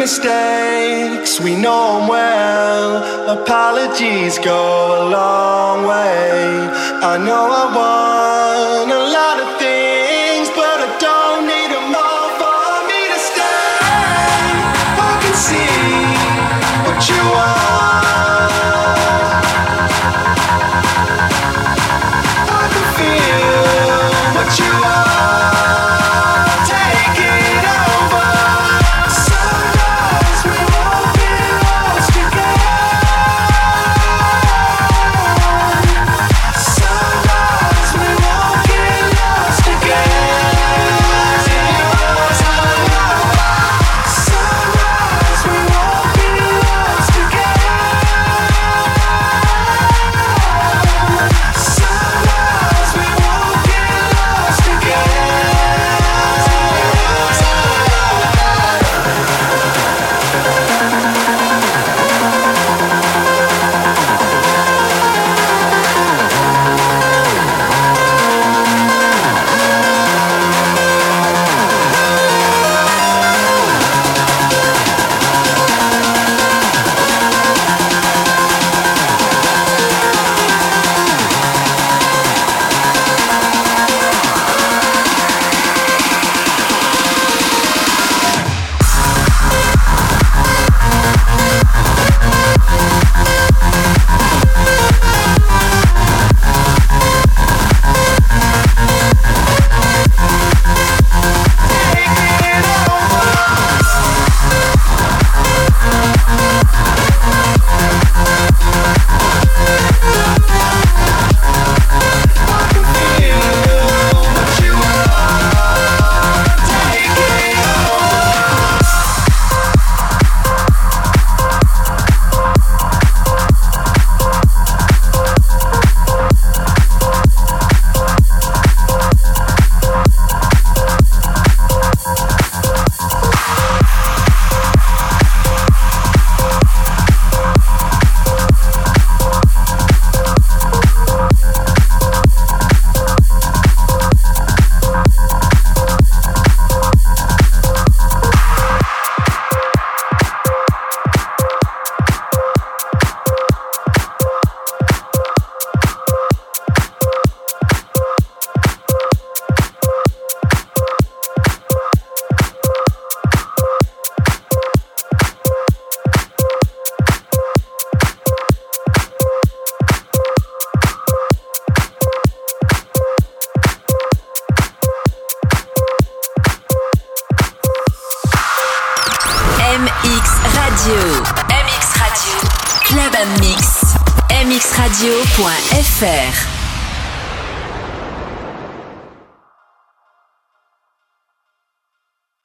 Mistakes, we know them well. Apologies go a long way. I know I want a lot of